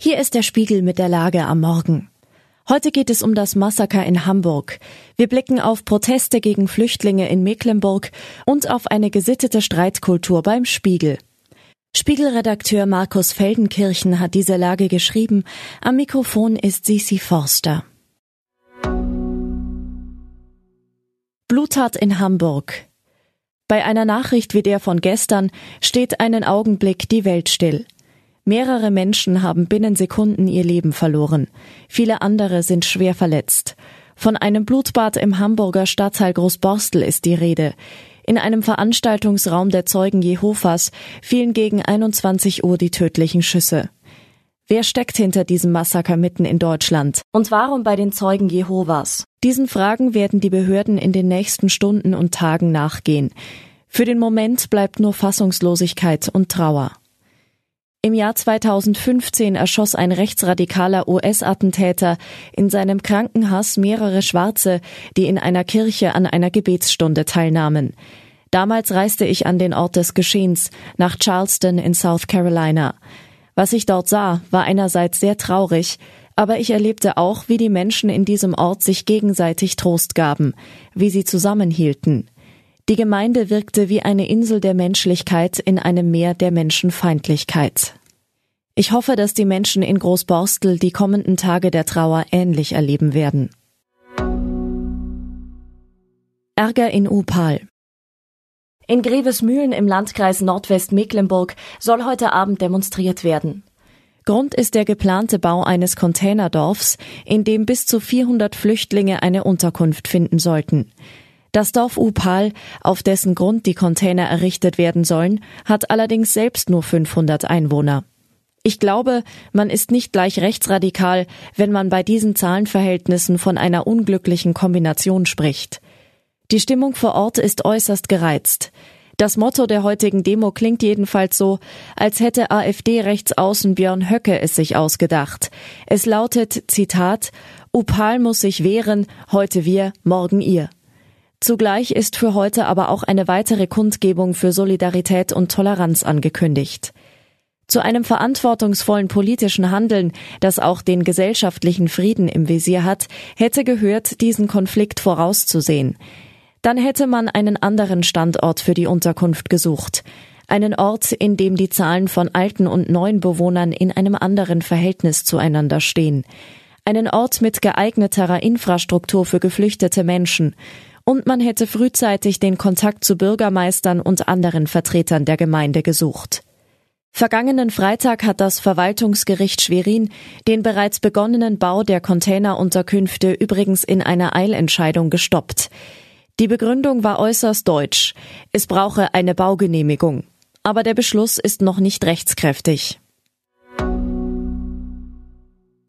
Hier ist der Spiegel mit der Lage am Morgen. Heute geht es um das Massaker in Hamburg. Wir blicken auf Proteste gegen Flüchtlinge in Mecklenburg und auf eine gesittete Streitkultur beim Spiegel. Spiegelredakteur Markus Feldenkirchen hat diese Lage geschrieben. Am Mikrofon ist Sisi Forster. Bluttat in Hamburg. Bei einer Nachricht wie der von gestern steht einen Augenblick die Welt still. Mehrere Menschen haben binnen Sekunden ihr Leben verloren. Viele andere sind schwer verletzt. Von einem Blutbad im Hamburger Stadtteil Großborstel ist die Rede. In einem Veranstaltungsraum der Zeugen Jehovas fielen gegen 21 Uhr die tödlichen Schüsse. Wer steckt hinter diesem Massaker mitten in Deutschland? Und warum bei den Zeugen Jehovas? Diesen Fragen werden die Behörden in den nächsten Stunden und Tagen nachgehen. Für den Moment bleibt nur Fassungslosigkeit und Trauer. Im Jahr 2015 erschoss ein rechtsradikaler US-Attentäter in seinem Krankenhaus mehrere Schwarze, die in einer Kirche an einer Gebetsstunde teilnahmen. Damals reiste ich an den Ort des Geschehens, nach Charleston in South Carolina. Was ich dort sah, war einerseits sehr traurig, aber ich erlebte auch, wie die Menschen in diesem Ort sich gegenseitig Trost gaben, wie sie zusammenhielten. Die Gemeinde wirkte wie eine Insel der Menschlichkeit in einem Meer der Menschenfeindlichkeit. Ich hoffe, dass die Menschen in Großborstel die kommenden Tage der Trauer ähnlich erleben werden. Ärger in Upal. In Grevesmühlen im Landkreis Nordwestmecklenburg soll heute Abend demonstriert werden. Grund ist der geplante Bau eines Containerdorfs, in dem bis zu 400 Flüchtlinge eine Unterkunft finden sollten. Das Dorf Upal, auf dessen Grund die Container errichtet werden sollen, hat allerdings selbst nur 500 Einwohner. Ich glaube, man ist nicht gleich rechtsradikal, wenn man bei diesen Zahlenverhältnissen von einer unglücklichen Kombination spricht. Die Stimmung vor Ort ist äußerst gereizt. Das Motto der heutigen Demo klingt jedenfalls so, als hätte AfD-Rechtsaußen Björn Höcke es sich ausgedacht. Es lautet, Zitat, Upal muss sich wehren, heute wir, morgen ihr. Zugleich ist für heute aber auch eine weitere Kundgebung für Solidarität und Toleranz angekündigt. Zu einem verantwortungsvollen politischen Handeln, das auch den gesellschaftlichen Frieden im Visier hat, hätte gehört, diesen Konflikt vorauszusehen. Dann hätte man einen anderen Standort für die Unterkunft gesucht. Einen Ort, in dem die Zahlen von alten und neuen Bewohnern in einem anderen Verhältnis zueinander stehen. Einen Ort mit geeigneterer Infrastruktur für geflüchtete Menschen und man hätte frühzeitig den Kontakt zu Bürgermeistern und anderen Vertretern der Gemeinde gesucht. Vergangenen Freitag hat das Verwaltungsgericht Schwerin den bereits begonnenen Bau der Containerunterkünfte übrigens in einer Eilentscheidung gestoppt. Die Begründung war äußerst deutsch. Es brauche eine Baugenehmigung. Aber der Beschluss ist noch nicht rechtskräftig.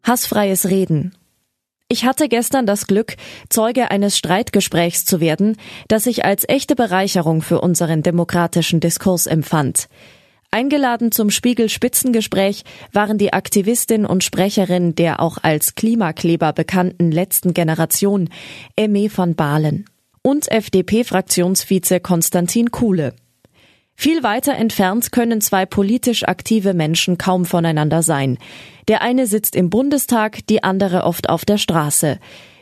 Hassfreies Reden. Ich hatte gestern das Glück, Zeuge eines Streitgesprächs zu werden, das ich als echte Bereicherung für unseren demokratischen Diskurs empfand. Eingeladen zum Spiegel-Spitzengespräch waren die Aktivistin und Sprecherin der auch als Klimakleber bekannten letzten Generation, Emme van Balen, und FDP-Fraktionsvize Konstantin Kuhle. Viel weiter entfernt können zwei politisch aktive Menschen kaum voneinander sein. Der eine sitzt im Bundestag, die andere oft auf der Straße.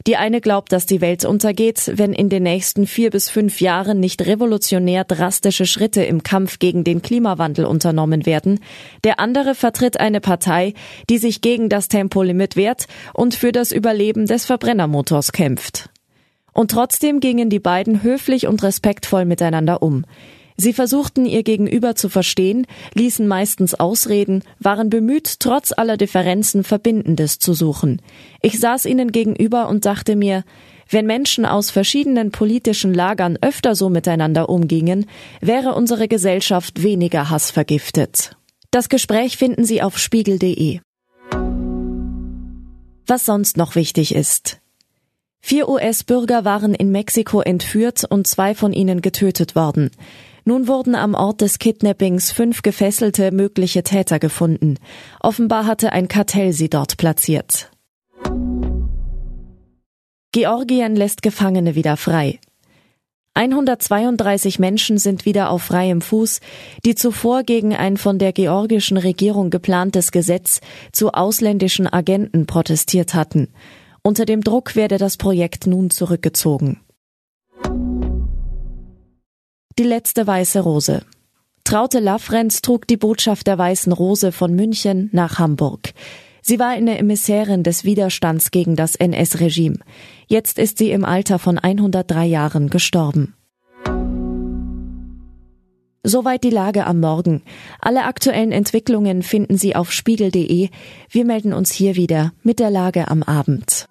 Die eine glaubt, dass die Welt untergeht, wenn in den nächsten vier bis fünf Jahren nicht revolutionär drastische Schritte im Kampf gegen den Klimawandel unternommen werden. Der andere vertritt eine Partei, die sich gegen das Tempolimit wehrt und für das Überleben des Verbrennermotors kämpft. Und trotzdem gingen die beiden höflich und respektvoll miteinander um. Sie versuchten ihr Gegenüber zu verstehen, ließen meistens Ausreden, waren bemüht, trotz aller Differenzen Verbindendes zu suchen. Ich saß ihnen gegenüber und dachte mir, wenn Menschen aus verschiedenen politischen Lagern öfter so miteinander umgingen, wäre unsere Gesellschaft weniger hassvergiftet. Das Gespräch finden Sie auf spiegel.de. Was sonst noch wichtig ist. Vier US-Bürger waren in Mexiko entführt und zwei von ihnen getötet worden. Nun wurden am Ort des Kidnappings fünf gefesselte mögliche Täter gefunden. Offenbar hatte ein Kartell sie dort platziert. Georgien lässt Gefangene wieder frei. 132 Menschen sind wieder auf freiem Fuß, die zuvor gegen ein von der georgischen Regierung geplantes Gesetz zu ausländischen Agenten protestiert hatten. Unter dem Druck werde das Projekt nun zurückgezogen. Die letzte weiße Rose. Traute Laffrenz trug die Botschaft der Weißen Rose von München nach Hamburg. Sie war eine Emissärin des Widerstands gegen das NS-Regime. Jetzt ist sie im Alter von 103 Jahren gestorben. Soweit die Lage am Morgen. Alle aktuellen Entwicklungen finden Sie auf spiegel.de. Wir melden uns hier wieder mit der Lage am Abend.